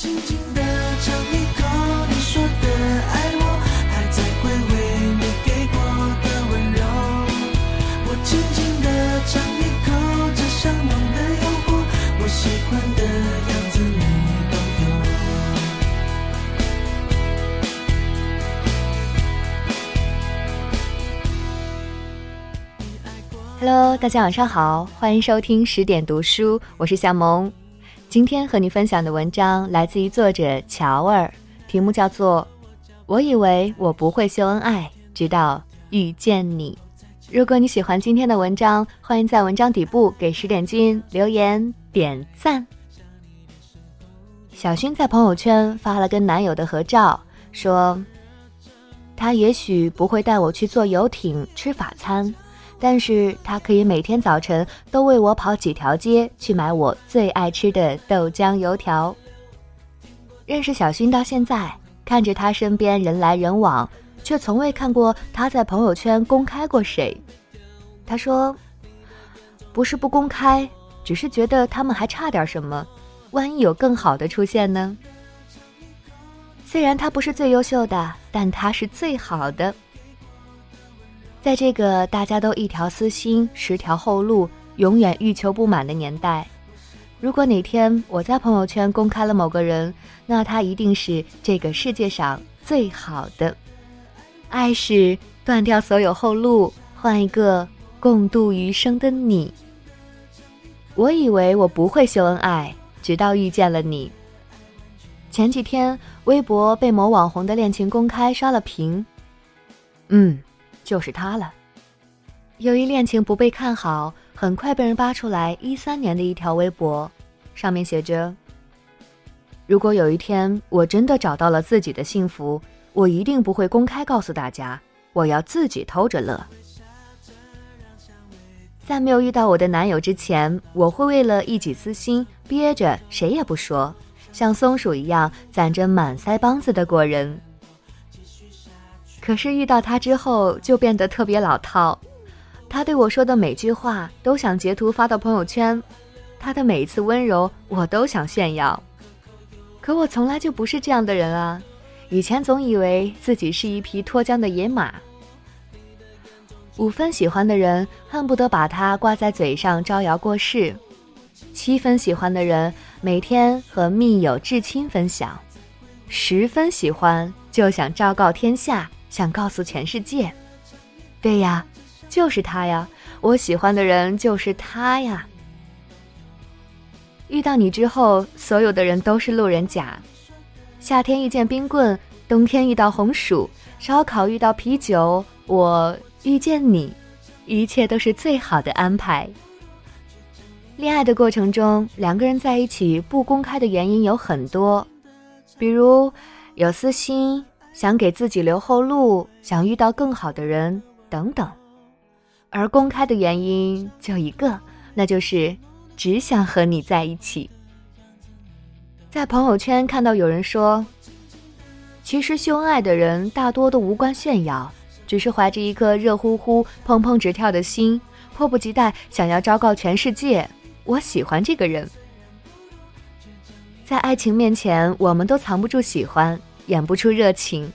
轻轻地尝一口你说的爱我，还在回味你给过的温柔。Hello，大家晚上好，欢迎收听十点读书，我是夏萌。今天和你分享的文章来自于作者乔儿，题目叫做《我以为我不会秀恩爱，直到遇见你》。如果你喜欢今天的文章，欢迎在文章底部给十点君留言点赞。小薰在朋友圈发了跟男友的合照，说：“他也许不会带我去坐游艇吃法餐。”但是他可以每天早晨都为我跑几条街去买我最爱吃的豆浆油条。认识小薰到现在，看着他身边人来人往，却从未看过他在朋友圈公开过谁。他说：“不是不公开，只是觉得他们还差点什么，万一有更好的出现呢？”虽然他不是最优秀的，但他是最好的。在这个大家都一条私心、十条后路、永远欲求不满的年代，如果哪天我在朋友圈公开了某个人，那他一定是这个世界上最好的。爱是断掉所有后路，换一个共度余生的你。我以为我不会秀恩爱，直到遇见了你。前几天，微博被某网红的恋情公开刷了屏。嗯。就是他了。由于恋情不被看好，很快被人扒出来一三年的一条微博，上面写着：“如果有一天我真的找到了自己的幸福，我一定不会公开告诉大家，我要自己偷着乐。”在没有遇到我的男友之前，我会为了一己私心憋着，谁也不说，像松鼠一样攒着满腮帮子的过人。可是遇到他之后，就变得特别老套。他对我说的每句话，都想截图发到朋友圈；他的每一次温柔，我都想炫耀。可我从来就不是这样的人啊！以前总以为自己是一匹脱缰的野马。五分喜欢的人，恨不得把他挂在嘴上招摇过市；七分喜欢的人，每天和密友至亲分享；十分喜欢，就想昭告天下。想告诉全世界，对呀，就是他呀！我喜欢的人就是他呀。遇到你之后，所有的人都是路人甲。夏天遇见冰棍，冬天遇到红薯，烧烤遇到啤酒，我遇见你，一切都是最好的安排。恋爱的过程中，两个人在一起不公开的原因有很多，比如有私心。想给自己留后路，想遇到更好的人等等，而公开的原因就一个，那就是只想和你在一起。在朋友圈看到有人说，其实秀恩爱的人大多都无关炫耀，只是怀着一颗热乎乎、砰砰直跳的心，迫不及待想要昭告全世界，我喜欢这个人。在爱情面前，我们都藏不住喜欢。演不出热情，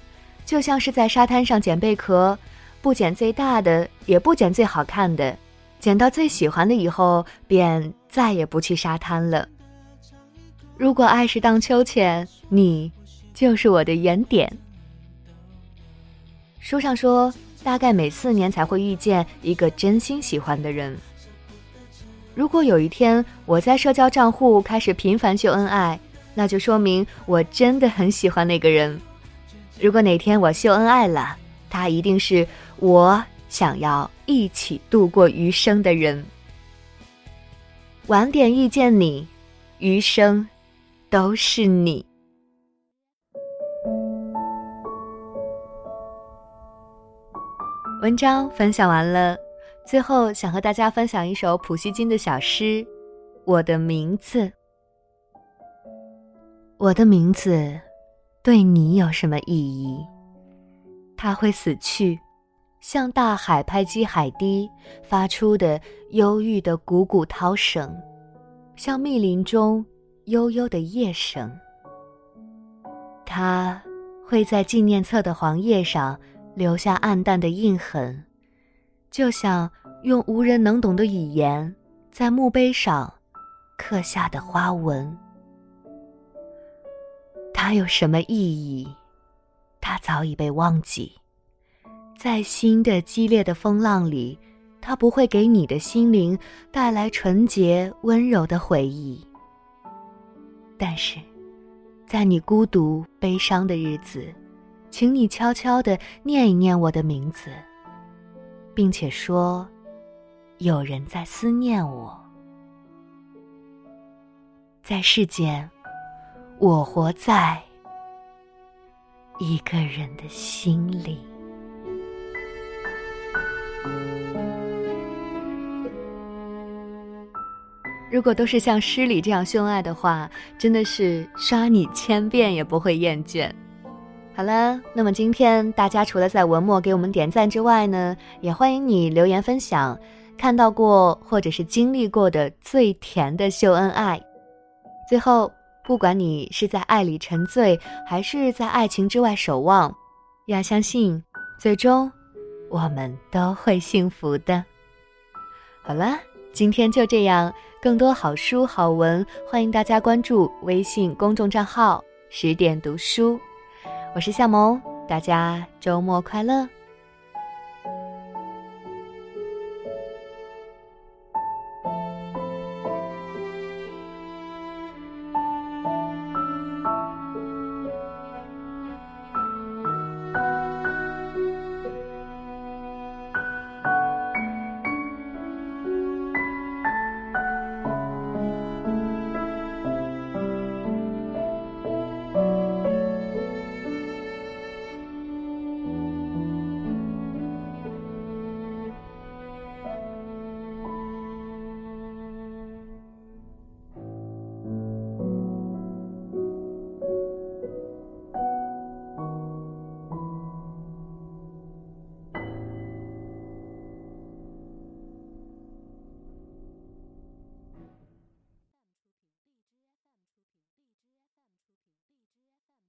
就像是在沙滩上捡贝壳，不捡最大的，也不捡最好看的，捡到最喜欢的以后，便再也不去沙滩了。如果爱是荡秋千，你就是我的原点。书上说，大概每四年才会遇见一个真心喜欢的人。如果有一天我在社交账户开始频繁秀恩爱，那就说明我真的很喜欢那个人。如果哪天我秀恩爱了，他一定是我想要一起度过余生的人。晚点遇见你，余生都是你。文章分享完了，最后想和大家分享一首普希金的小诗《我的名字》。我的名字，对你有什么意义？它会死去，像大海拍击海堤发出的忧郁的汩汩涛声，像密林中悠悠的夜声。它会在纪念册的黄页上留下暗淡的印痕，就像用无人能懂的语言在墓碑上刻下的花纹。它有什么意义？它早已被忘记。在新的激烈的风浪里，它不会给你的心灵带来纯洁温柔的回忆。但是，在你孤独悲伤的日子，请你悄悄地念一念我的名字，并且说：“有人在思念我。”在世间，我活在一个人的心里。如果都是像诗里这样秀恩爱的话，真的是刷你千遍也不会厌倦。好了，那么今天大家除了在文末给我们点赞之外呢，也欢迎你留言分享看到过或者是经历过的最甜的秀恩爱。最后，不管你是在爱里沉醉，还是在爱情之外守望，要相信，最终我们都会幸福的。好了，今天就这样。更多好书好文，欢迎大家关注微信公众账号“十点读书”。我是夏萌，大家周末快乐。